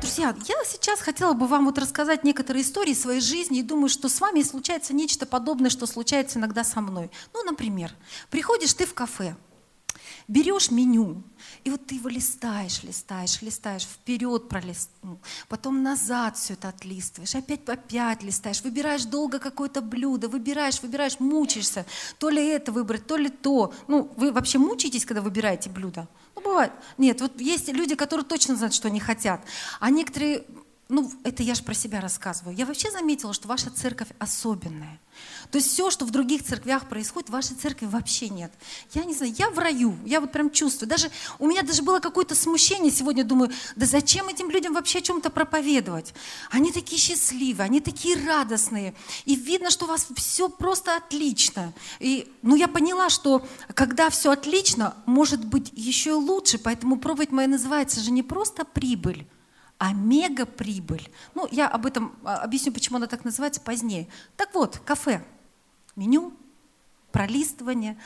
Друзья, я сейчас хотела бы вам вот рассказать некоторые истории своей жизни и думаю, что с вами случается нечто подобное, что случается иногда со мной. Ну, например, приходишь ты в кафе, берешь меню, и вот ты его листаешь, листаешь, листаешь, вперед пролистнул, потом назад все это отлистываешь, опять опять листаешь, выбираешь долго какое-то блюдо, выбираешь, выбираешь, мучаешься, то ли это выбрать, то ли то. Ну, вы вообще мучаетесь, когда выбираете блюдо? Ну, бывает. Нет, вот есть люди, которые точно знают, что они хотят, а некоторые ну, это я же про себя рассказываю. Я вообще заметила, что ваша церковь особенная. То есть все, что в других церквях происходит, в вашей церкви вообще нет. Я не знаю, я в раю, я вот прям чувствую. Даже у меня даже было какое-то смущение сегодня, думаю, да зачем этим людям вообще о чем-то проповедовать? Они такие счастливые, они такие радостные. И видно, что у вас все просто отлично. И, ну, я поняла, что когда все отлично, может быть еще и лучше. Поэтому проповедь моя называется же не просто прибыль, а мега-прибыль. Ну, я об этом а, объясню, почему она так называется позднее. Так вот, кафе, меню, пролистывание.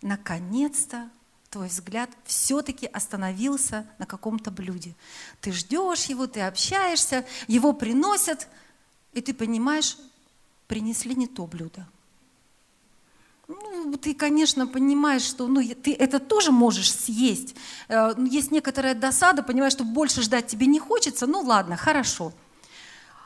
Наконец-то твой взгляд все-таки остановился на каком-то блюде. Ты ждешь его, ты общаешься, его приносят, и ты понимаешь, принесли не то блюдо. Ну, ты, конечно, понимаешь, что ну, ты это тоже можешь съесть. Э, ну, есть некоторая досада, понимаешь, что больше ждать тебе не хочется. Ну ладно, хорошо.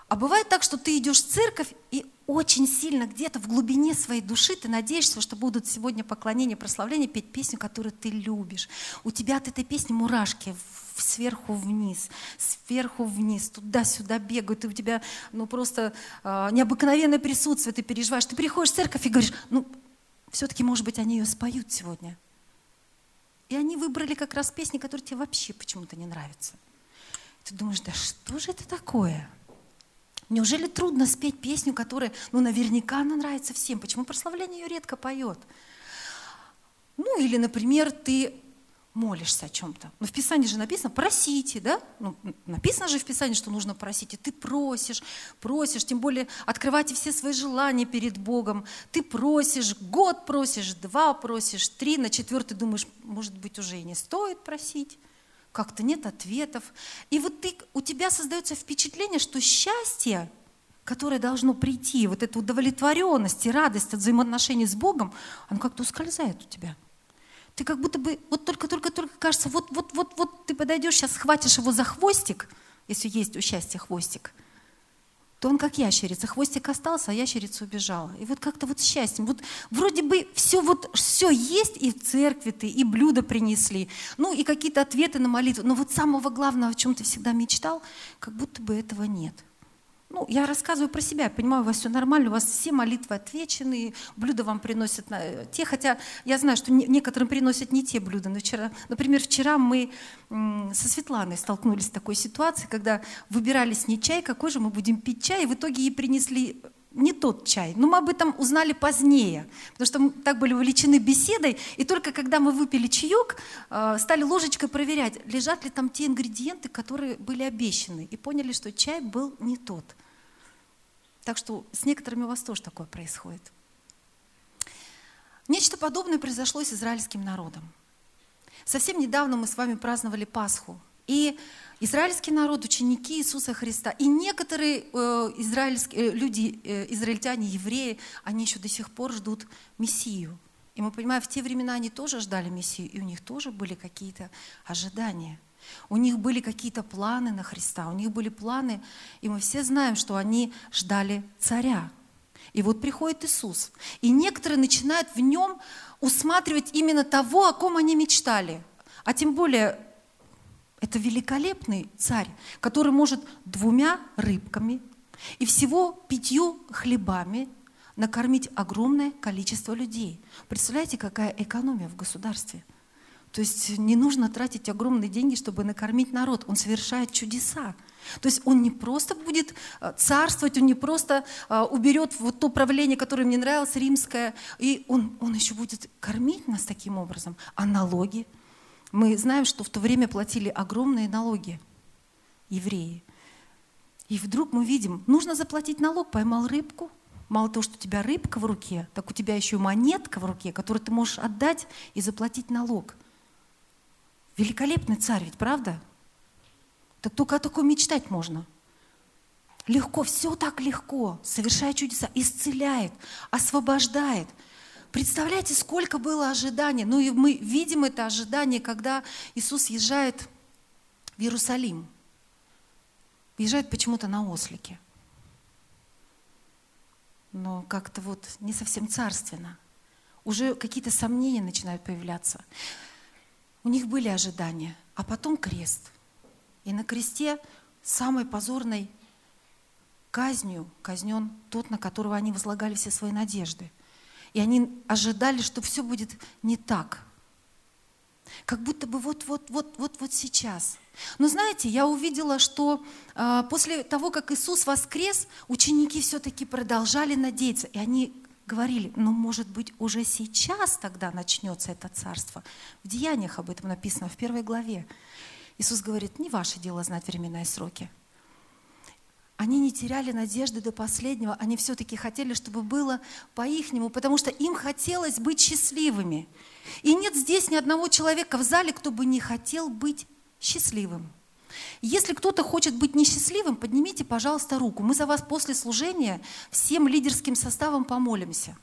А бывает так, что ты идешь в церковь, и очень сильно где-то в глубине своей души ты надеешься, что будут сегодня поклонения, прославления, петь песню, которую ты любишь. У тебя от этой песни мурашки сверху вниз, сверху вниз, туда-сюда бегают, и у тебя ну, просто э, необыкновенное присутствие, ты переживаешь. Ты приходишь в церковь и говоришь, ну все-таки, может быть, они ее споют сегодня. И они выбрали как раз песни, которые тебе вообще почему-то не нравятся. Ты думаешь, да что же это такое? Неужели трудно спеть песню, которая, ну, наверняка она нравится всем? Почему прославление ее редко поет? Ну, или, например, ты молишься о чем-то. Но в Писании же написано «просите», да? Ну, написано же в Писании, что нужно просить. И ты просишь, просишь, тем более открывайте все свои желания перед Богом. Ты просишь, год просишь, два просишь, три, на четвертый думаешь, может быть, уже и не стоит просить. Как-то нет ответов. И вот ты, у тебя создается впечатление, что счастье, которое должно прийти, вот эта удовлетворенность и радость от взаимоотношений с Богом, оно как-то ускользает у тебя – ты как будто бы, вот только-только-только кажется, вот-вот-вот-вот ты подойдешь, сейчас схватишь его за хвостик, если есть у счастья хвостик, то он как ящерица. Хвостик остался, а ящерица убежала. И вот как-то вот счастьем. Вот вроде бы все вот все есть, и в церкви ты, и блюда принесли, ну и какие-то ответы на молитву. Но вот самого главного, о чем ты всегда мечтал, как будто бы этого нет. Ну, я рассказываю про себя, я понимаю, у вас все нормально, у вас все молитвы отвечены, блюда вам приносят на, э, те, хотя я знаю, что не, некоторым приносят не те блюда. Но вчера, например, вчера мы со Светланой столкнулись с такой ситуацией, когда выбирались не чай, какой же мы будем пить чай, и в итоге ей принесли не тот чай. Но мы об этом узнали позднее, потому что мы так были увлечены беседой, и только когда мы выпили чаек, э, стали ложечкой проверять, лежат ли там те ингредиенты, которые были обещаны, и поняли, что чай был не тот. Так что с некоторыми у вас тоже такое происходит. Нечто подобное произошло с израильским народом. Совсем недавно мы с вами праздновали Пасху. И израильский народ, ученики Иисуса Христа, и некоторые э, израильские, э, люди, э, израильтяне, евреи, они еще до сих пор ждут Мессию. И мы понимаем, в те времена они тоже ждали Мессию, и у них тоже были какие-то ожидания. У них были какие-то планы на Христа, у них были планы, и мы все знаем, что они ждали царя. И вот приходит Иисус, и некоторые начинают в нем усматривать именно того, о ком они мечтали. А тем более, это великолепный царь, который может двумя рыбками и всего пятью хлебами накормить огромное количество людей. Представляете, какая экономия в государстве – то есть не нужно тратить огромные деньги, чтобы накормить народ. Он совершает чудеса. То есть он не просто будет э, царствовать, он не просто э, уберет вот то правление, которое мне нравилось, римское, и он, он еще будет кормить нас таким образом. А налоги? Мы знаем, что в то время платили огромные налоги. евреи. И вдруг мы видим, нужно заплатить налог, поймал рыбку. Мало того, что у тебя рыбка в руке, так у тебя еще и монетка в руке, которую ты можешь отдать и заплатить налог. Великолепный царь ведь, правда? Так только о таком мечтать можно. Легко, все так легко, совершает чудеса, исцеляет, освобождает. Представляете, сколько было ожиданий. Ну и мы видим это ожидание, когда Иисус езжает в Иерусалим. Езжает почему-то на ослике. Но как-то вот не совсем царственно. Уже какие-то сомнения начинают появляться. У них были ожидания, а потом крест. И на кресте самой позорной казнью казнен тот, на которого они возлагали все свои надежды. И они ожидали, что все будет не так. Как будто бы вот-вот-вот-вот-вот сейчас. Но знаете, я увидела, что э, после того, как Иисус воскрес, ученики все-таки продолжали надеяться. И они говорили, ну, может быть, уже сейчас тогда начнется это царство. В Деяниях об этом написано, в первой главе. Иисус говорит, не ваше дело знать времена и сроки. Они не теряли надежды до последнего, они все-таки хотели, чтобы было по-ихнему, потому что им хотелось быть счастливыми. И нет здесь ни одного человека в зале, кто бы не хотел быть счастливым. Если кто-то хочет быть несчастливым, поднимите, пожалуйста, руку. Мы за вас после служения всем лидерским составом помолимся.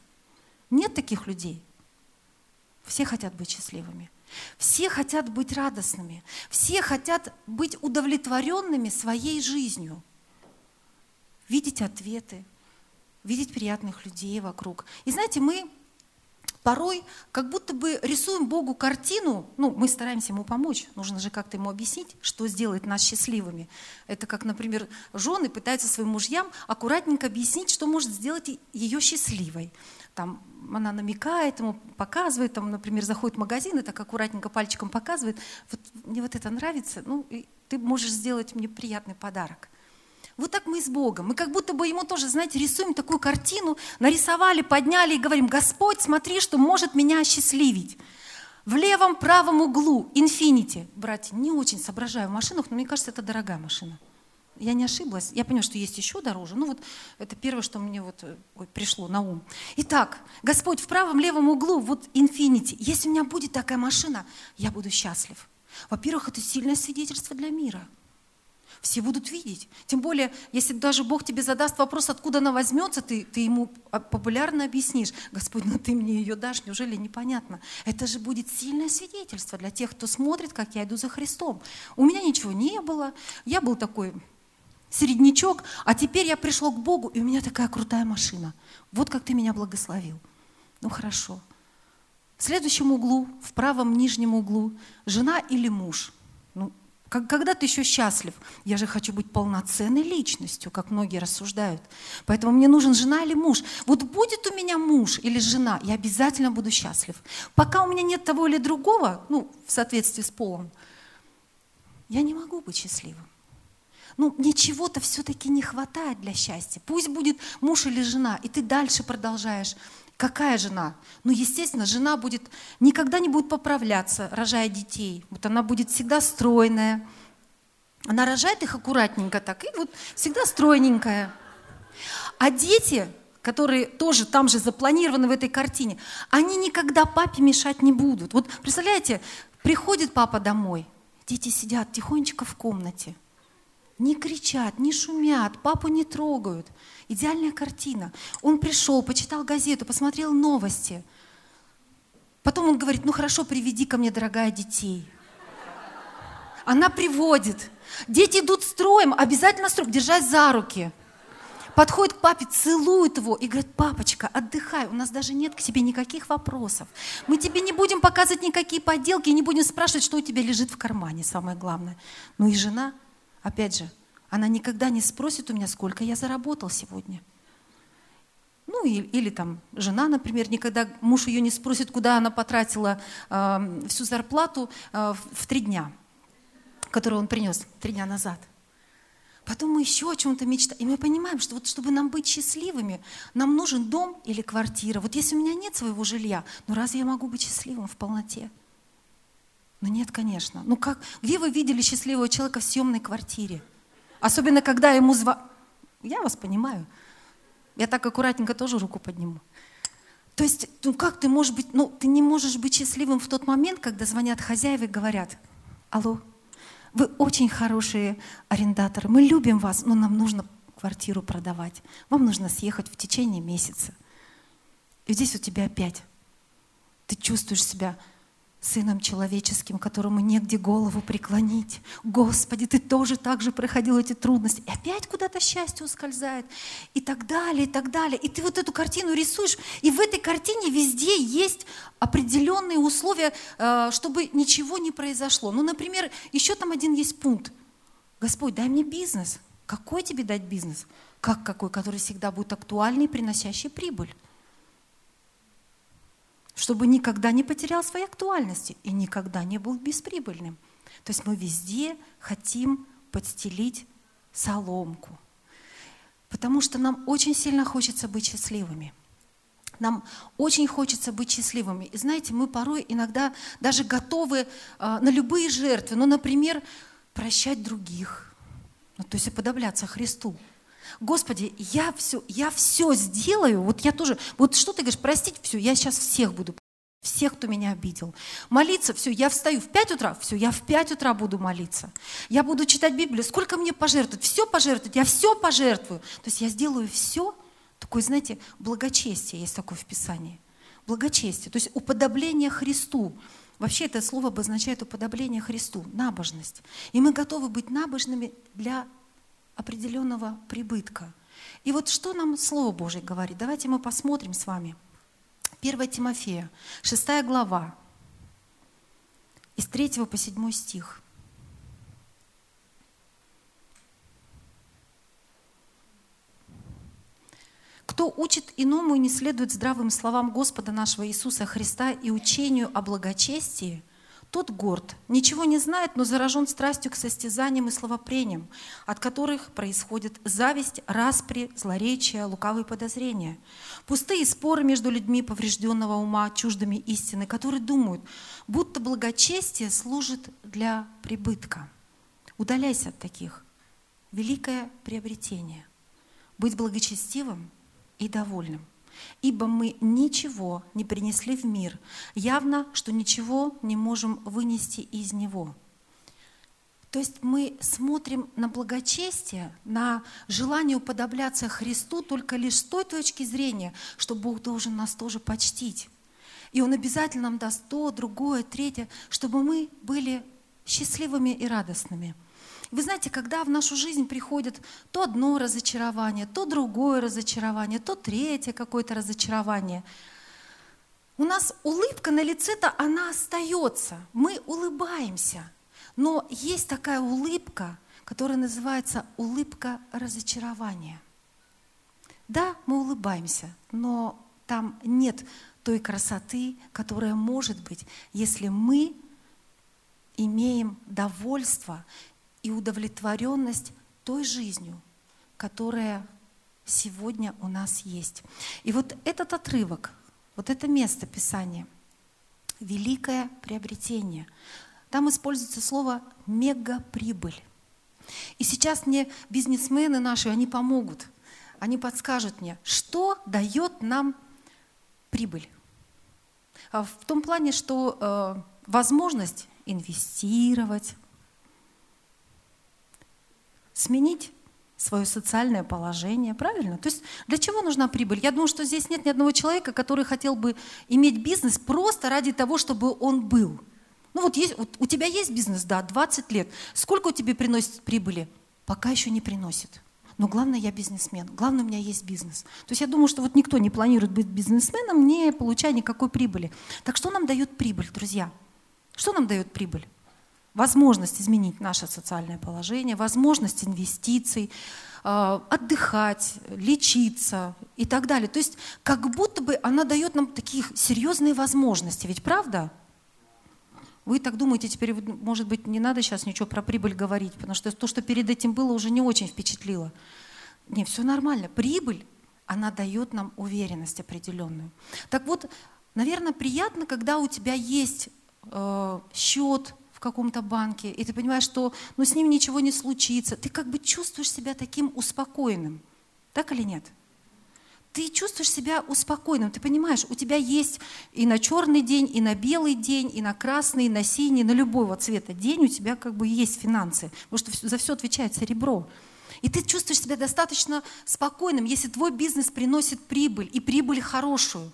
Нет таких людей. Все хотят быть счастливыми. Все хотят быть радостными. Все хотят быть удовлетворенными своей жизнью видеть ответы, видеть приятных людей вокруг. И знаете, мы порой как будто бы рисуем Богу картину, ну, мы стараемся ему помочь, нужно же как-то ему объяснить, что сделает нас счастливыми. Это как, например, жены пытаются своим мужьям аккуратненько объяснить, что может сделать ее счастливой. Там она намекает ему, показывает, там, например, заходит в магазин и так аккуратненько пальчиком показывает, вот мне вот это нравится, ну, и ты можешь сделать мне приятный подарок. Вот так мы и с Богом. Мы как будто бы ему тоже, знаете, рисуем такую картину, нарисовали, подняли и говорим, Господь, смотри, что может меня осчастливить. В левом правом углу инфинити. Братья, не очень соображаю в машинах, но мне кажется, это дорогая машина. Я не ошиблась. Я понимаю, что есть еще дороже. Ну вот это первое, что мне вот э, ой, пришло на ум. Итак, Господь, в правом левом углу вот инфинити. Если у меня будет такая машина, я буду счастлив. Во-первых, это сильное свидетельство для мира – все будут видеть. Тем более, если даже Бог тебе задаст вопрос, откуда она возьмется, ты, ты ему популярно объяснишь, Господь, ну ты мне ее дашь, неужели непонятно? Это же будет сильное свидетельство для тех, кто смотрит, как я иду за Христом. У меня ничего не было, я был такой середнячок, а теперь я пришел к Богу, и у меня такая крутая машина. Вот как ты меня благословил. Ну хорошо. В следующем углу, в правом нижнем углу, жена или муж. Когда ты еще счастлив? Я же хочу быть полноценной личностью, как многие рассуждают. Поэтому мне нужен жена или муж. Вот будет у меня муж или жена, я обязательно буду счастлив. Пока у меня нет того или другого, ну, в соответствии с полом, я не могу быть счастливым. Ну, мне чего-то все-таки не хватает для счастья. Пусть будет муж или жена, и ты дальше продолжаешь Какая жена? Ну, естественно, жена будет, никогда не будет поправляться, рожая детей. Вот она будет всегда стройная. Она рожает их аккуратненько так, и вот всегда стройненькая. А дети, которые тоже там же запланированы в этой картине, они никогда папе мешать не будут. Вот представляете, приходит папа домой, дети сидят тихонечко в комнате, не кричат, не шумят, папу не трогают – Идеальная картина. Он пришел, почитал газету, посмотрел новости. Потом он говорит, ну хорошо, приведи ко мне, дорогая, детей. Она приводит. Дети идут строем, обязательно строем, держась за руки. Подходит к папе, целует его и говорит, папочка, отдыхай, у нас даже нет к тебе никаких вопросов. Мы тебе не будем показывать никакие подделки, не будем спрашивать, что у тебя лежит в кармане, самое главное. Ну и жена, опять же, она никогда не спросит у меня, сколько я заработал сегодня. Ну или, или там жена, например, никогда муж ее не спросит, куда она потратила э, всю зарплату э, в три дня, которую он принес три дня назад. Потом мы еще о чем-то мечтаем. И мы понимаем, что вот чтобы нам быть счастливыми, нам нужен дом или квартира. Вот если у меня нет своего жилья, ну разве я могу быть счастливым в полноте? Ну нет, конечно. Ну как, где вы видели счастливого человека в съемной квартире? Особенно, когда ему зва... Я вас понимаю. Я так аккуратненько тоже руку подниму. То есть, ну как ты можешь быть, ну ты не можешь быть счастливым в тот момент, когда звонят хозяева и говорят, алло, вы очень хорошие арендаторы, мы любим вас, но нам нужно квартиру продавать. Вам нужно съехать в течение месяца. И здесь у тебя опять. Ты чувствуешь себя Сыном человеческим, которому негде голову преклонить. Господи, Ты тоже так же проходил эти трудности. И опять куда-то счастье ускользает. И так далее, и так далее. И ты вот эту картину рисуешь. И в этой картине везде есть определенные условия, э, чтобы ничего не произошло. Ну, например, еще там один есть пункт. Господь, дай мне бизнес. Какой тебе дать бизнес? Как какой? Который всегда будет актуальный, приносящий прибыль чтобы никогда не потерял своей актуальности и никогда не был бесприбыльным. То есть мы везде хотим подстелить соломку, потому что нам очень сильно хочется быть счастливыми. Нам очень хочется быть счастливыми. И знаете, мы порой иногда даже готовы э, на любые жертвы. Ну, например, прощать других. Ну, то есть уподобляться Христу. Господи, я все, я все сделаю, вот я тоже, вот что ты говоришь, простить все, я сейчас всех буду, всех, кто меня обидел. Молиться, все, я встаю в 5 утра, все, я в 5 утра буду молиться. Я буду читать Библию, сколько мне пожертвовать, все пожертвовать, я все пожертвую. То есть я сделаю все, такое, знаете, благочестие есть такое в Писании. Благочестие, то есть уподобление Христу. Вообще это слово обозначает уподобление Христу, набожность. И мы готовы быть набожными для определенного прибытка. И вот что нам Слово Божье говорит? Давайте мы посмотрим с вами. 1 Тимофея, 6 глава, из 3 по 7 стих. Кто учит иному и не следует здравым словам Господа нашего Иисуса Христа и учению о благочестии – тот горд, ничего не знает, но заражен страстью к состязаниям и словопрениям, от которых происходит зависть, распри, злоречие, лукавые подозрения. Пустые споры между людьми поврежденного ума, чуждыми истины, которые думают, будто благочестие служит для прибытка. Удаляйся от таких. Великое приобретение. Быть благочестивым и довольным ибо мы ничего не принесли в мир, явно, что ничего не можем вынести из него. То есть мы смотрим на благочестие, на желание уподобляться Христу только лишь с той точки зрения, что Бог должен нас тоже почтить. И Он обязательно нам даст то, другое, третье, чтобы мы были счастливыми и радостными – вы знаете, когда в нашу жизнь приходит то одно разочарование, то другое разочарование, то третье какое-то разочарование, у нас улыбка на лице-то, она остается. Мы улыбаемся. Но есть такая улыбка, которая называется улыбка разочарования. Да, мы улыбаемся, но там нет той красоты, которая может быть, если мы имеем довольство и удовлетворенность той жизнью, которая сегодня у нас есть. И вот этот отрывок, вот это место Писания, великое приобретение, там используется слово мегаприбыль. И сейчас мне бизнесмены наши, они помогут, они подскажут мне, что дает нам прибыль. А в том плане, что э, возможность инвестировать, сменить свое социальное положение, правильно? То есть для чего нужна прибыль? Я думаю, что здесь нет ни одного человека, который хотел бы иметь бизнес просто ради того, чтобы он был. Ну вот, есть, вот у тебя есть бизнес, да, 20 лет. Сколько у тебя приносит прибыли? Пока еще не приносит. Но главное, я бизнесмен. Главное, у меня есть бизнес. То есть я думаю, что вот никто не планирует быть бизнесменом, не получая никакой прибыли. Так что нам дает прибыль, друзья? Что нам дает прибыль? Возможность изменить наше социальное положение, возможность инвестиций, э, отдыхать, лечиться и так далее. То есть как будто бы она дает нам такие серьезные возможности, ведь правда? Вы так думаете, теперь, может быть, не надо сейчас ничего про прибыль говорить, потому что то, что перед этим было, уже не очень впечатлило. Не, все нормально. Прибыль, она дает нам уверенность определенную. Так вот, наверное, приятно, когда у тебя есть э, счет, каком-то банке, и ты понимаешь, что ну, с ним ничего не случится, ты как бы чувствуешь себя таким успокоенным. Так или нет? Ты чувствуешь себя успокоенным, ты понимаешь, у тебя есть и на черный день, и на белый день, и на красный, и на синий, на любого цвета день у тебя как бы есть финансы, потому что за все отвечает серебро. И ты чувствуешь себя достаточно спокойным, если твой бизнес приносит прибыль, и прибыль хорошую.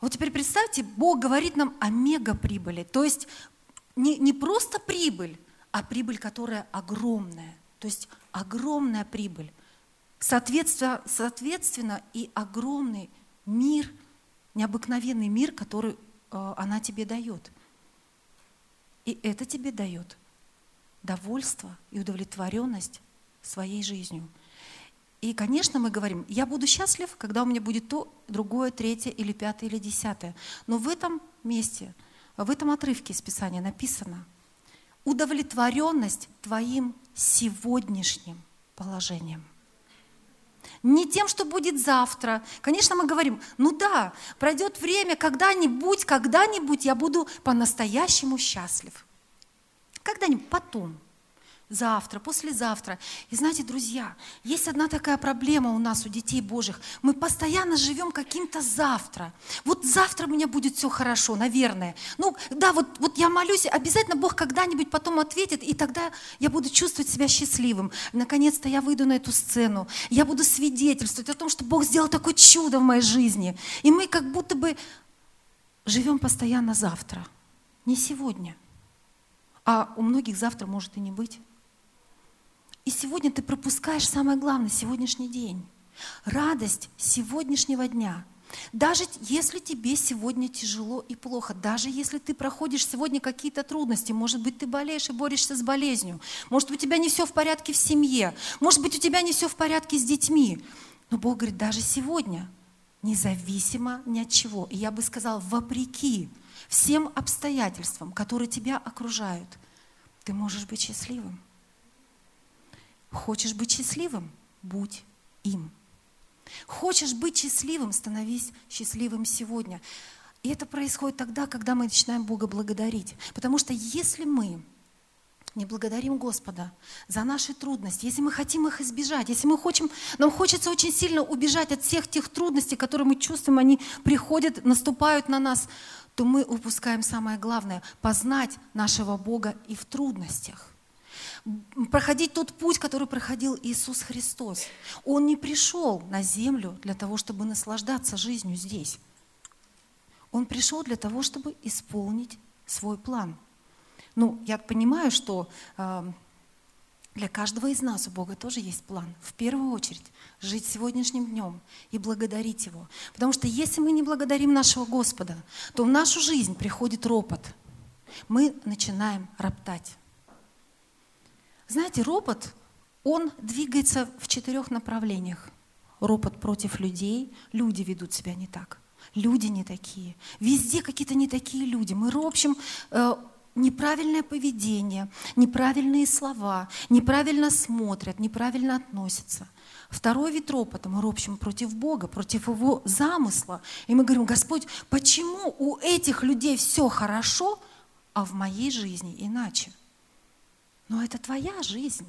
Вот теперь представьте, Бог говорит нам о мегаприбыли, то есть не, не просто прибыль, а прибыль, которая огромная, то есть огромная прибыль. Соответственно, соответственно и огромный мир, необыкновенный мир, который э, она тебе дает. И это тебе дает довольство и удовлетворенность своей жизнью. И, конечно, мы говорим, я буду счастлив, когда у меня будет то, другое, третье или пятое или десятое. Но в этом месте, в этом отрывке из Писания написано удовлетворенность твоим сегодняшним положением – не тем, что будет завтра. Конечно, мы говорим, ну да, пройдет время, когда-нибудь, когда-нибудь я буду по-настоящему счастлив. Когда-нибудь потом завтра, послезавтра. И знаете, друзья, есть одна такая проблема у нас, у детей Божьих. Мы постоянно живем каким-то завтра. Вот завтра у меня будет все хорошо, наверное. Ну, да, вот, вот я молюсь, обязательно Бог когда-нибудь потом ответит, и тогда я буду чувствовать себя счастливым. Наконец-то я выйду на эту сцену, я буду свидетельствовать о том, что Бог сделал такое чудо в моей жизни. И мы как будто бы живем постоянно завтра, не сегодня. А у многих завтра может и не быть. И сегодня ты пропускаешь самое главное, сегодняшний день. Радость сегодняшнего дня. Даже если тебе сегодня тяжело и плохо, даже если ты проходишь сегодня какие-то трудности, может быть, ты болеешь и борешься с болезнью, может, у тебя не все в порядке в семье, может быть, у тебя не все в порядке с детьми. Но Бог говорит, даже сегодня, независимо ни от чего, и я бы сказала, вопреки всем обстоятельствам, которые тебя окружают, ты можешь быть счастливым. Хочешь быть счастливым? Будь им. Хочешь быть счастливым? Становись счастливым сегодня. И это происходит тогда, когда мы начинаем Бога благодарить. Потому что если мы не благодарим Господа за наши трудности, если мы хотим их избежать, если мы хотим, нам хочется очень сильно убежать от всех тех трудностей, которые мы чувствуем, они приходят, наступают на нас, то мы упускаем самое главное – познать нашего Бога и в трудностях проходить тот путь, который проходил Иисус Христос. Он не пришел на землю для того, чтобы наслаждаться жизнью здесь. Он пришел для того, чтобы исполнить свой план. Ну, я понимаю, что э, для каждого из нас у Бога тоже есть план. В первую очередь жить сегодняшним днем и благодарить Его. Потому что если мы не благодарим нашего Господа, то в нашу жизнь приходит ропот. Мы начинаем роптать. Знаете, ропот, он двигается в четырех направлениях. Ропот против людей, люди ведут себя не так. Люди не такие. Везде какие-то не такие люди. Мы ропщим э, неправильное поведение, неправильные слова, неправильно смотрят, неправильно относятся. Второй вид ропота мы ропщим против Бога, против Его замысла. И мы говорим, Господь, почему у этих людей все хорошо, а в моей жизни иначе? Но это твоя жизнь.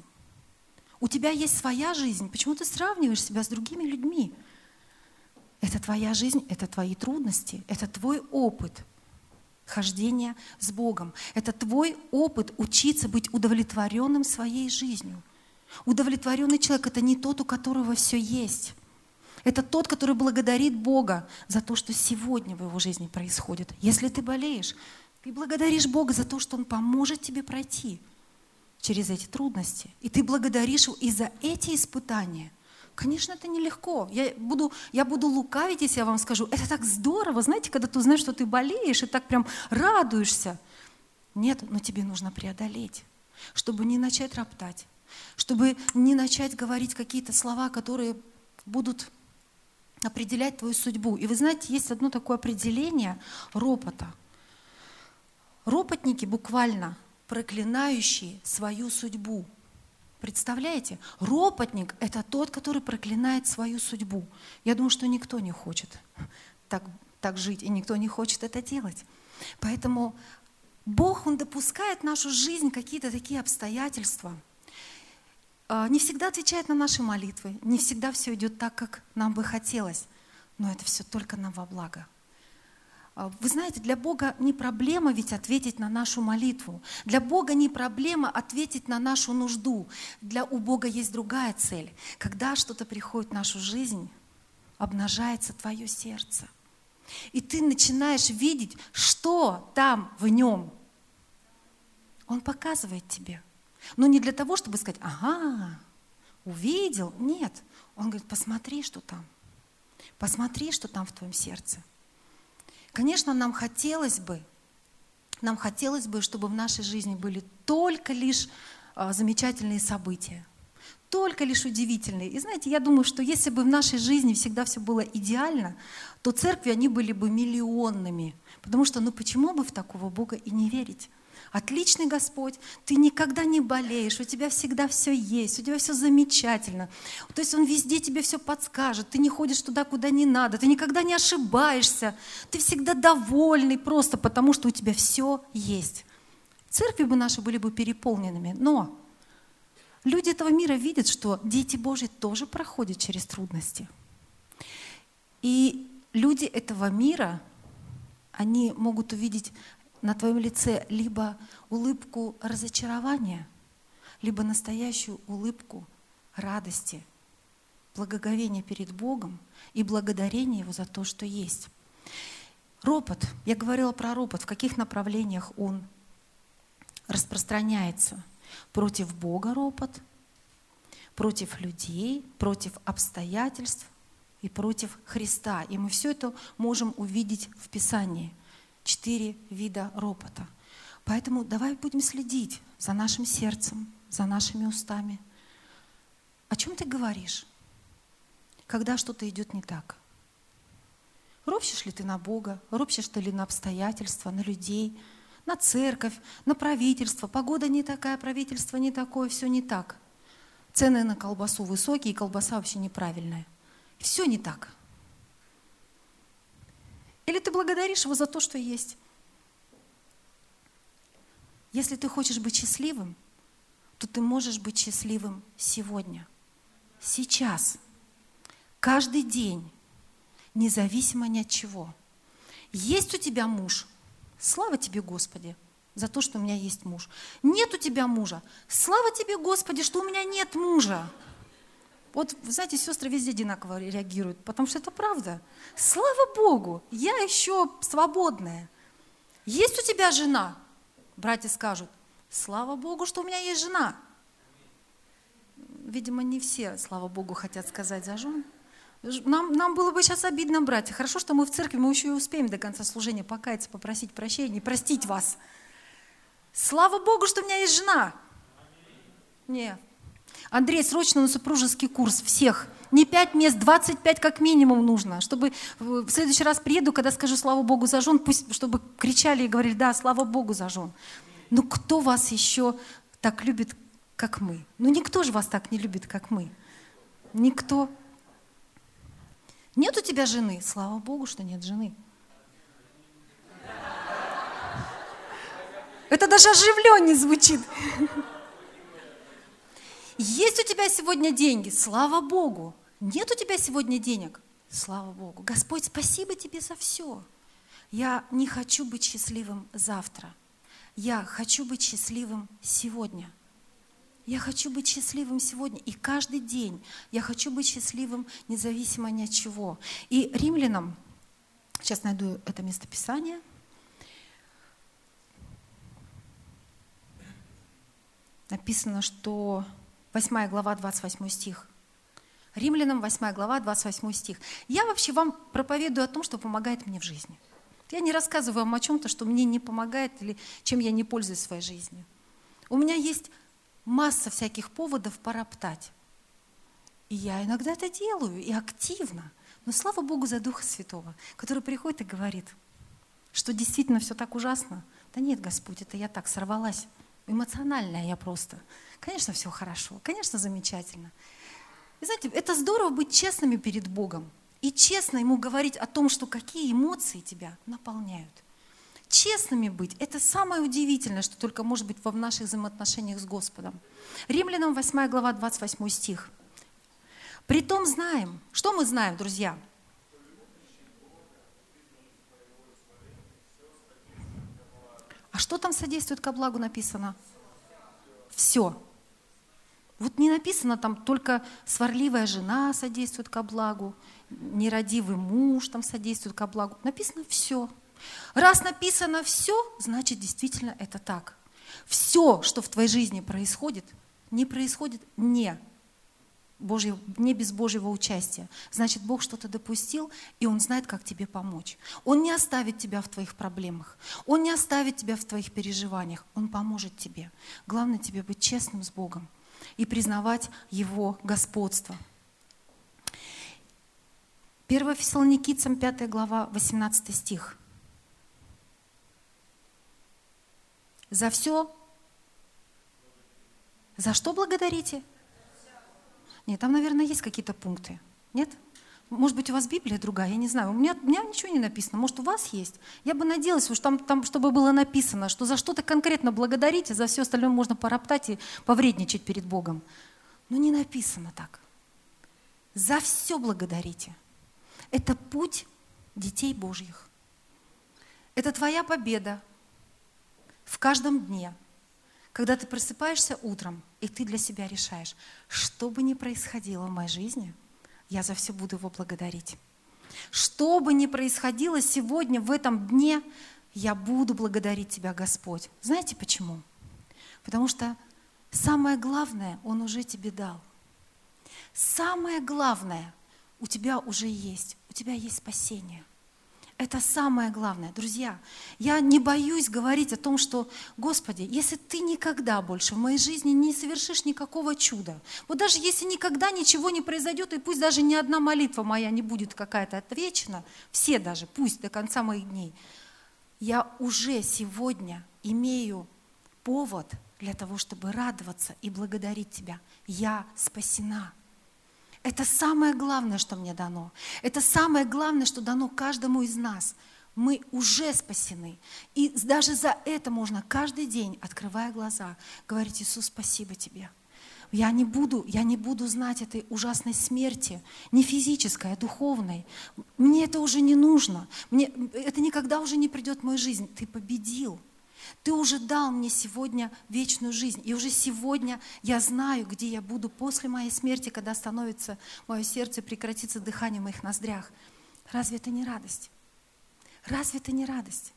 У тебя есть своя жизнь. Почему ты сравниваешь себя с другими людьми? Это твоя жизнь, это твои трудности, это твой опыт хождения с Богом. Это твой опыт учиться быть удовлетворенным своей жизнью. Удовлетворенный человек – это не тот, у которого все есть. Это тот, который благодарит Бога за то, что сегодня в его жизни происходит. Если ты болеешь, ты благодаришь Бога за то, что Он поможет тебе пройти – через эти трудности. И ты благодаришь его и за эти испытания. Конечно, это нелегко. Я буду, я буду лукавить, если я вам скажу, это так здорово, знаете, когда ты узнаешь, что ты болеешь, и так прям радуешься. Нет, но тебе нужно преодолеть, чтобы не начать роптать, чтобы не начать говорить какие-то слова, которые будут определять твою судьбу. И вы знаете, есть одно такое определение ропота. Ропотники буквально проклинающий свою судьбу. Представляете? Ропотник – это тот, который проклинает свою судьбу. Я думаю, что никто не хочет так, так жить, и никто не хочет это делать. Поэтому Бог, Он допускает в нашу жизнь какие-то такие обстоятельства. А, не всегда отвечает на наши молитвы, не всегда все идет так, как нам бы хотелось, но это все только нам во благо. А, вы знаете, для Бога не проблема ведь ответить на нашу молитву. Для Бога не проблема ответить на нашу нужду. Для у Бога есть другая цель. Когда что-то приходит в нашу жизнь, обнажается твое сердце. И ты начинаешь видеть, что там в нем. Он показывает тебе. Но не для того, чтобы сказать, ага, увидел. Нет. Он говорит, посмотри, что там. Посмотри, что там в твоем сердце. Конечно, нам хотелось бы, нам хотелось бы, чтобы в нашей жизни были только лишь а, замечательные события, только лишь удивительные. И знаете, я думаю, что если бы в нашей жизни всегда все было идеально, то церкви, они были бы миллионными. Потому что, ну почему бы в такого Бога и не верить? Отличный Господь, ты никогда не болеешь, у тебя всегда все есть, у тебя все замечательно. То есть Он везде тебе все подскажет, ты не ходишь туда, куда не надо, ты никогда не ошибаешься, ты всегда довольный просто потому, что у тебя все есть. Церкви бы наши были бы переполненными, но люди этого мира видят, что дети Божьи тоже проходят через трудности. И люди этого мира, они могут увидеть на твоем лице либо улыбку разочарования, либо настоящую улыбку радости, благоговения перед Богом и благодарения Его за то, что есть. Ропот. Я говорила про ропот. В каких направлениях он распространяется? Против Бога ропот, против людей, против обстоятельств и против Христа. И мы все это можем увидеть в Писании – четыре вида ропота. Поэтому давай будем следить за нашим сердцем, за нашими устами. О чем ты говоришь, когда что-то идет не так? Ропщешь ли ты на Бога? Ропщешь ты ли на обстоятельства, на людей, на церковь, на правительство? Погода не такая, правительство не такое, все не так. Цены на колбасу высокие, и колбаса вообще неправильная. Все не так. Или ты благодаришь Его за то, что есть? Если ты хочешь быть счастливым, то ты можешь быть счастливым сегодня, сейчас, каждый день, независимо ни от чего. Есть у тебя муж? Слава тебе, Господи, за то, что у меня есть муж. Нет у тебя мужа? Слава тебе, Господи, что у меня нет мужа. Вот, знаете, сестры везде одинаково реагируют, потому что это правда. Слава Богу, я еще свободная. Есть у тебя жена? Братья скажут, слава Богу, что у меня есть жена. Видимо, не все, слава Богу, хотят сказать за жен. Нам, нам было бы сейчас обидно, братья. Хорошо, что мы в церкви, мы еще и успеем до конца служения покаяться, попросить прощения, простить вас. Слава Богу, что у меня есть жена. Нет, Андрей, срочно на супружеский курс всех. Не 5 мест, 25 как минимум нужно, чтобы в следующий раз приеду, когда скажу «Слава Богу за жен», пусть, чтобы кричали и говорили «Да, слава Богу за жен». Ну кто вас еще так любит, как мы? Ну никто же вас так не любит, как мы. Никто. Нет у тебя жены? Слава Богу, что нет жены. Это даже оживленнее звучит. Есть у тебя сегодня деньги? Слава Богу. Нет у тебя сегодня денег? Слава Богу. Господь, спасибо тебе за все. Я не хочу быть счастливым завтра. Я хочу быть счастливым сегодня. Я хочу быть счастливым сегодня. И каждый день я хочу быть счастливым, независимо ни от чего. И римлянам, сейчас найду это местописание, написано, что 8 глава, 28 стих. Римлянам 8 глава, 28 стих. Я вообще вам проповедую о том, что помогает мне в жизни. Я не рассказываю вам о чем-то, что мне не помогает или чем я не пользуюсь своей жизни. У меня есть масса всяких поводов пороптать. И я иногда это делаю, и активно. Но слава Богу за Духа Святого, который приходит и говорит, что действительно все так ужасно. Да нет, Господь, это я так сорвалась. Эмоциональная я просто. Конечно, все хорошо, конечно, замечательно. И знаете, это здорово быть честными перед Богом и честно Ему говорить о том, что какие эмоции тебя наполняют. Честными быть – это самое удивительное, что только может быть в наших взаимоотношениях с Господом. Римлянам 8 глава 28 стих. Притом знаем, что мы знаем, друзья? А что там содействует ко благу написано? Все. Вот не написано там только сварливая жена содействует ко благу, нерадивый муж там содействует ко благу. Написано все. Раз написано все, значит действительно это так. Все, что в твоей жизни происходит, не происходит не, Божье, не без Божьего участия. Значит, Бог что-то допустил, и Он знает, как тебе помочь. Он не оставит тебя в твоих проблемах. Он не оставит тебя в твоих переживаниях. Он поможет тебе. Главное тебе быть честным с Богом и признавать Его господство. 1 Фессалоникийцам 5 глава, 18 стих. За все. За что благодарите? Нет, там, наверное, есть какие-то пункты. Нет? Может быть, у вас Библия другая, я не знаю. У меня, у меня ничего не написано. Может, у вас есть? Я бы надеялась, что там, там, чтобы было написано, что за что-то конкретно благодарите, за все остальное можно пороптать и повредничать перед Богом. Но не написано так. За все благодарите. Это путь детей Божьих. Это твоя победа, в каждом дне, когда ты просыпаешься утром, и ты для себя решаешь, что бы ни происходило в моей жизни, я за все буду его благодарить. Что бы ни происходило сегодня, в этом дне, я буду благодарить Тебя, Господь. Знаете почему? Потому что самое главное Он уже тебе дал. Самое главное у тебя уже есть. У тебя есть спасение. Это самое главное. Друзья, я не боюсь говорить о том, что, Господи, если Ты никогда больше в моей жизни не совершишь никакого чуда, вот даже если никогда ничего не произойдет, и пусть даже ни одна молитва моя не будет какая-то отвечена, все даже, пусть до конца моих дней, я уже сегодня имею повод для того, чтобы радоваться и благодарить Тебя. Я спасена. Это самое главное, что мне дано. Это самое главное, что дано каждому из нас. Мы уже спасены. И даже за это можно каждый день, открывая глаза, говорить, Иисус, спасибо тебе. Я не буду, я не буду знать этой ужасной смерти, не физической, а духовной. Мне это уже не нужно. Мне, это никогда уже не придет в мою жизнь. Ты победил. Ты уже дал мне сегодня вечную жизнь. И уже сегодня я знаю, где я буду после моей смерти, когда становится мое сердце, прекратится дыхание в моих ноздрях. Разве это не радость? Разве это не радость?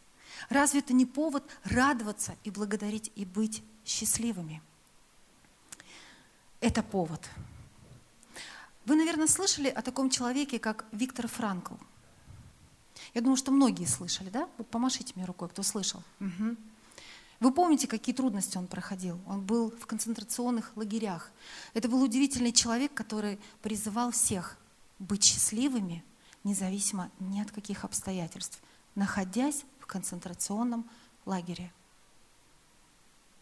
Разве это не повод радоваться и благодарить и быть счастливыми? Это повод. Вы, наверное, слышали о таком человеке, как Виктор Франкл. Я думаю, что многие слышали, да? Вот помашите мне рукой, кто слышал. Угу. Вы помните, какие трудности он проходил? Он был в концентрационных лагерях. Это был удивительный человек, который призывал всех быть счастливыми, независимо ни от каких обстоятельств, находясь в концентрационном лагере.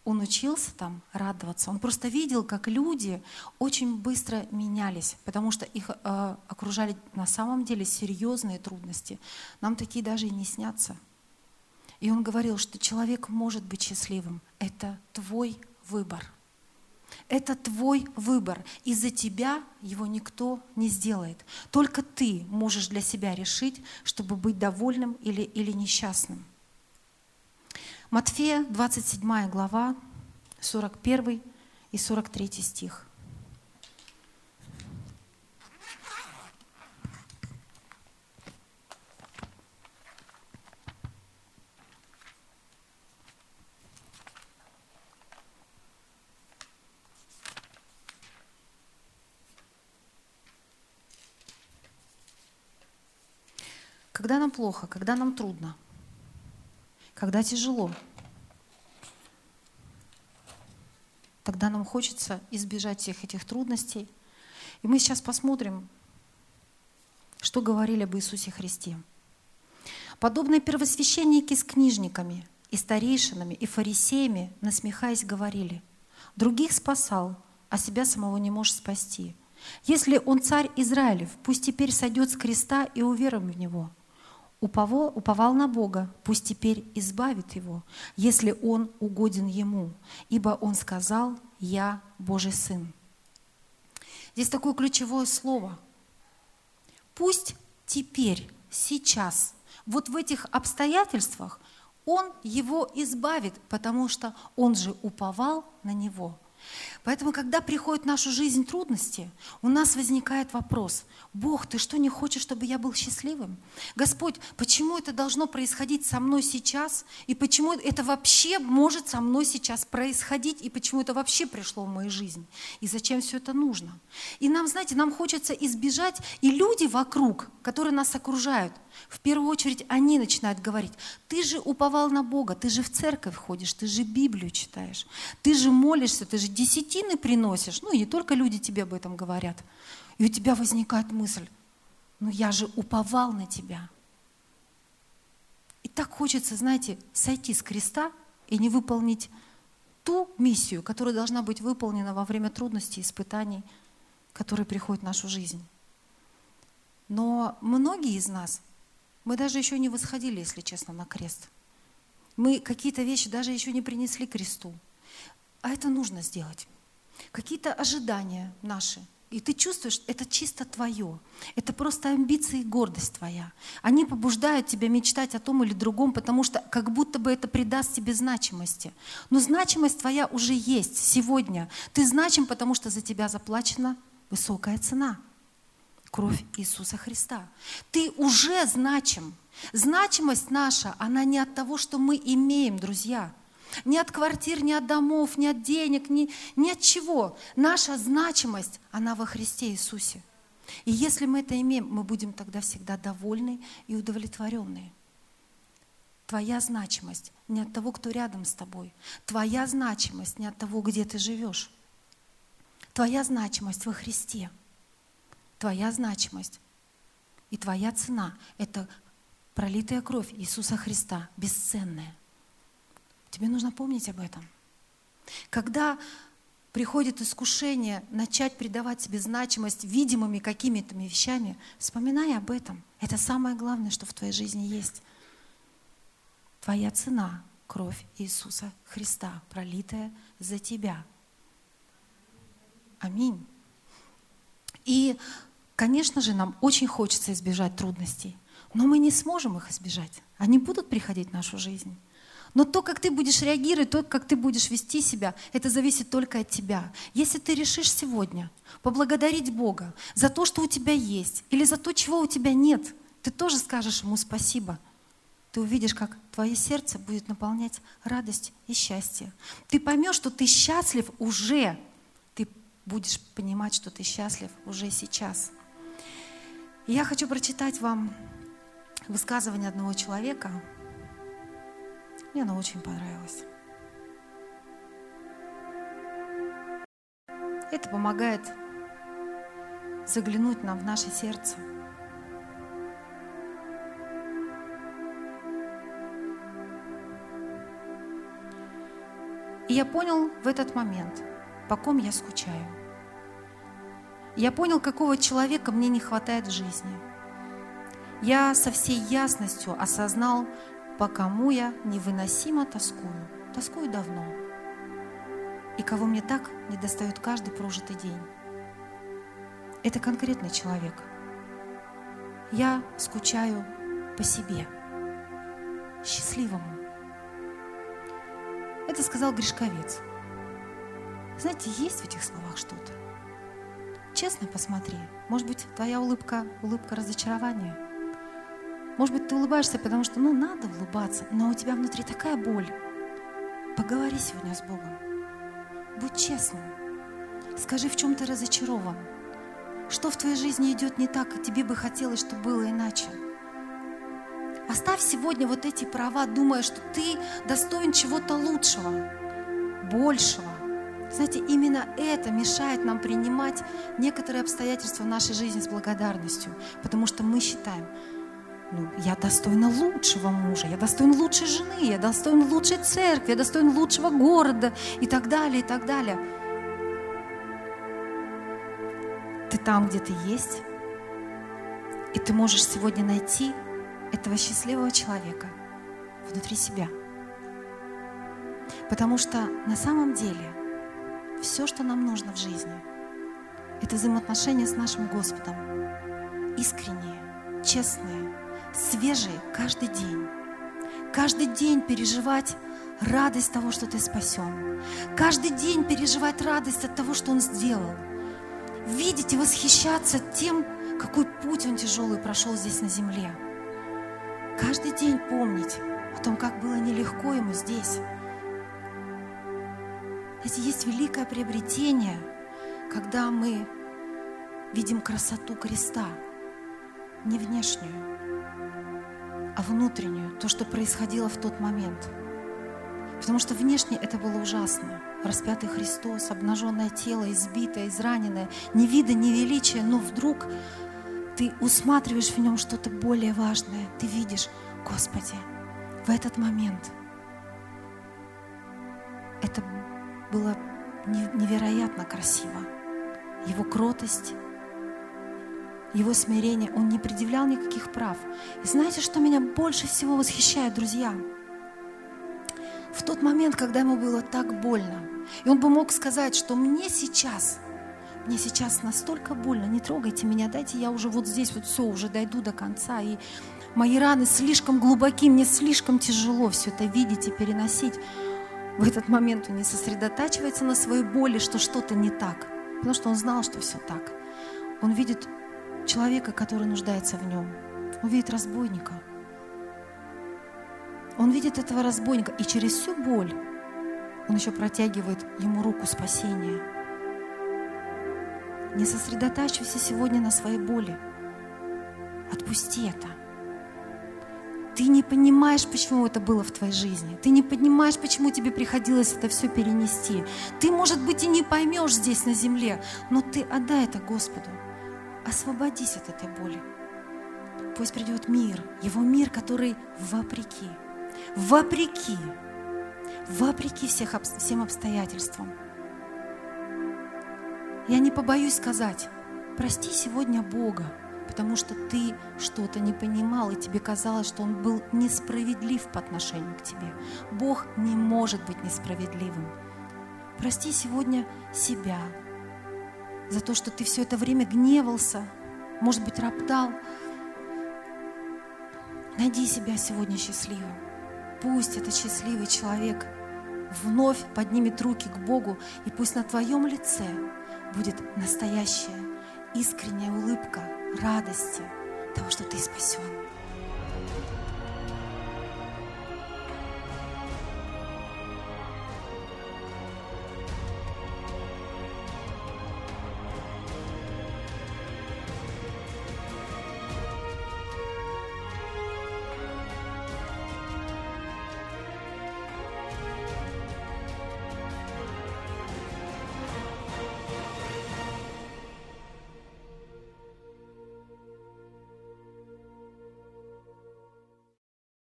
Он учился там радоваться. Он просто видел, как люди очень быстро менялись, потому что их э, окружали на самом деле серьезные трудности. Нам такие даже и не снятся. И он говорил, что человек может быть счастливым. Это твой выбор. Это твой выбор. И за тебя его никто не сделает. Только ты можешь для себя решить, чтобы быть довольным или, или несчастным. Матфея, 27 глава, 41 и 43 стих. Когда нам плохо, когда нам трудно, когда тяжело, тогда нам хочется избежать всех этих трудностей. И мы сейчас посмотрим, что говорили об Иисусе Христе. Подобные первосвященники с книжниками и старейшинами и фарисеями, насмехаясь, говорили, других спасал, а себя самого не может спасти. Если он царь Израилев, пусть теперь сойдет с креста и уверуем в него – уповал, уповал на Бога, пусть теперь избавит его, если он угоден ему, ибо он сказал, я Божий Сын. Здесь такое ключевое слово. Пусть теперь, сейчас, вот в этих обстоятельствах он его избавит, потому что он же уповал на него – Поэтому, когда приходят в нашу жизнь трудности, у нас возникает вопрос, Бог, ты что, не хочешь, чтобы я был счастливым? Господь, почему это должно происходить со мной сейчас? И почему это вообще может со мной сейчас происходить? И почему это вообще пришло в мою жизнь? И зачем все это нужно? И нам, знаете, нам хочется избежать, и люди вокруг, которые нас окружают, в первую очередь они начинают говорить, ты же уповал на Бога, ты же в церковь ходишь, ты же Библию читаешь, ты же молишься, ты же десятины приносишь. Ну, и не только люди тебе об этом говорят. И у тебя возникает мысль, ну я же уповал на тебя. И так хочется, знаете, сойти с креста и не выполнить ту миссию, которая должна быть выполнена во время трудностей, испытаний, которые приходят в нашу жизнь. Но многие из нас, мы даже еще не восходили, если честно, на крест. Мы какие-то вещи даже еще не принесли кресту. А это нужно сделать. Какие-то ожидания наши. И ты чувствуешь, это чисто твое. Это просто амбиции и гордость твоя. Они побуждают тебя мечтать о том или другом, потому что как будто бы это придаст тебе значимости. Но значимость твоя уже есть сегодня. Ты значим, потому что за тебя заплачена высокая цена. Кровь Иисуса Христа. Ты уже значим. Значимость наша, она не от того, что мы имеем, друзья. Ни от квартир, ни от домов, ни от денег, ни, ни от чего. Наша значимость, она во Христе Иисусе. И если мы это имеем, мы будем тогда всегда довольны и удовлетворенные. Твоя значимость не от того, кто рядом с тобой. Твоя значимость не от того, где ты живешь. Твоя значимость во Христе. Твоя значимость и твоя цена – это пролитая кровь Иисуса Христа, бесценная. Тебе нужно помнить об этом. Когда приходит искушение начать придавать себе значимость видимыми какими-то вещами, вспоминай об этом. Это самое главное, что в твоей жизни есть. Твоя цена — кровь Иисуса Христа, пролитая за тебя. Аминь. И, конечно же, нам очень хочется избежать трудностей, но мы не сможем их избежать. Они будут приходить в нашу жизнь. Но то, как ты будешь реагировать, то, как ты будешь вести себя, это зависит только от тебя. Если ты решишь сегодня поблагодарить Бога за то, что у тебя есть, или за то, чего у тебя нет, ты тоже скажешь Ему спасибо. Ты увидишь, как твое сердце будет наполнять радость и счастье. Ты поймешь, что ты счастлив уже. Ты будешь понимать, что ты счастлив уже сейчас. И я хочу прочитать вам высказывание одного человека, мне она очень понравилась. Это помогает заглянуть нам в наше сердце. И я понял в этот момент, по ком я скучаю. Я понял, какого человека мне не хватает в жизни. Я со всей ясностью осознал, по кому я невыносимо тоскую, тоскую давно, и кого мне так недостает каждый прожитый день. Это конкретный человек. Я скучаю по себе, счастливому. Это сказал Гришковец. Знаете, есть в этих словах что-то. Честно посмотри. Может быть, твоя улыбка – улыбка разочарования – может быть, ты улыбаешься, потому что, ну, надо улыбаться, но у тебя внутри такая боль. Поговори сегодня с Богом. Будь честным. Скажи, в чем ты разочарован. Что в твоей жизни идет не так, и тебе бы хотелось, чтобы было иначе. Оставь сегодня вот эти права, думая, что ты достоин чего-то лучшего, большего. Знаете, именно это мешает нам принимать некоторые обстоятельства в нашей жизни с благодарностью, потому что мы считаем, ну, я достойна лучшего мужа, я достоин лучшей жены, я достоин лучшей церкви, я достоин лучшего города и так далее, и так далее. Ты там, где ты есть, и ты можешь сегодня найти этого счастливого человека внутри себя. Потому что на самом деле все, что нам нужно в жизни, это взаимоотношения с нашим Господом. Искренние, честные, свежие каждый день. Каждый день переживать радость того, что ты спасен. Каждый день переживать радость от того, что Он сделал. Видеть и восхищаться тем, какой путь Он тяжелый прошел здесь на земле. Каждый день помнить о том, как было нелегко Ему здесь. Знаете, есть великое приобретение, когда мы видим красоту креста, не внешнюю, а внутреннюю, то, что происходило в тот момент. Потому что внешне это было ужасно. Распятый Христос, обнаженное тело, избитое, израненное, ни вида, ни величия, но вдруг ты усматриваешь в нем что-то более важное. Ты видишь, Господи, в этот момент это было невероятно красиво. Его кротость, его смирение, он не предъявлял никаких прав. И знаете, что меня больше всего восхищает, друзья? В тот момент, когда ему было так больно, и он бы мог сказать, что мне сейчас, мне сейчас настолько больно, не трогайте меня, дайте я уже вот здесь вот все, уже дойду до конца, и мои раны слишком глубоки, мне слишком тяжело все это видеть и переносить. В этот момент он не сосредотачивается на своей боли, что что-то не так, потому что он знал, что все так. Он видит человека, который нуждается в нем. Он видит разбойника. Он видит этого разбойника, и через всю боль он еще протягивает ему руку спасения. Не сосредотачивайся сегодня на своей боли. Отпусти это. Ты не понимаешь, почему это было в твоей жизни. Ты не понимаешь, почему тебе приходилось это все перенести. Ты, может быть, и не поймешь здесь на земле, но ты отдай это Господу. Освободись от этой боли. Пусть придет мир, его мир, который вопреки, вопреки, вопреки всех, всем обстоятельствам. Я не побоюсь сказать, прости сегодня Бога, потому что ты что-то не понимал, и тебе казалось, что Он был несправедлив по отношению к тебе. Бог не может быть несправедливым. Прости сегодня себя, за то, что ты все это время гневался, может быть, роптал. Найди себя сегодня счастливым. Пусть этот счастливый человек вновь поднимет руки к Богу, и пусть на твоем лице будет настоящая, искренняя улыбка радости того, что ты спасен.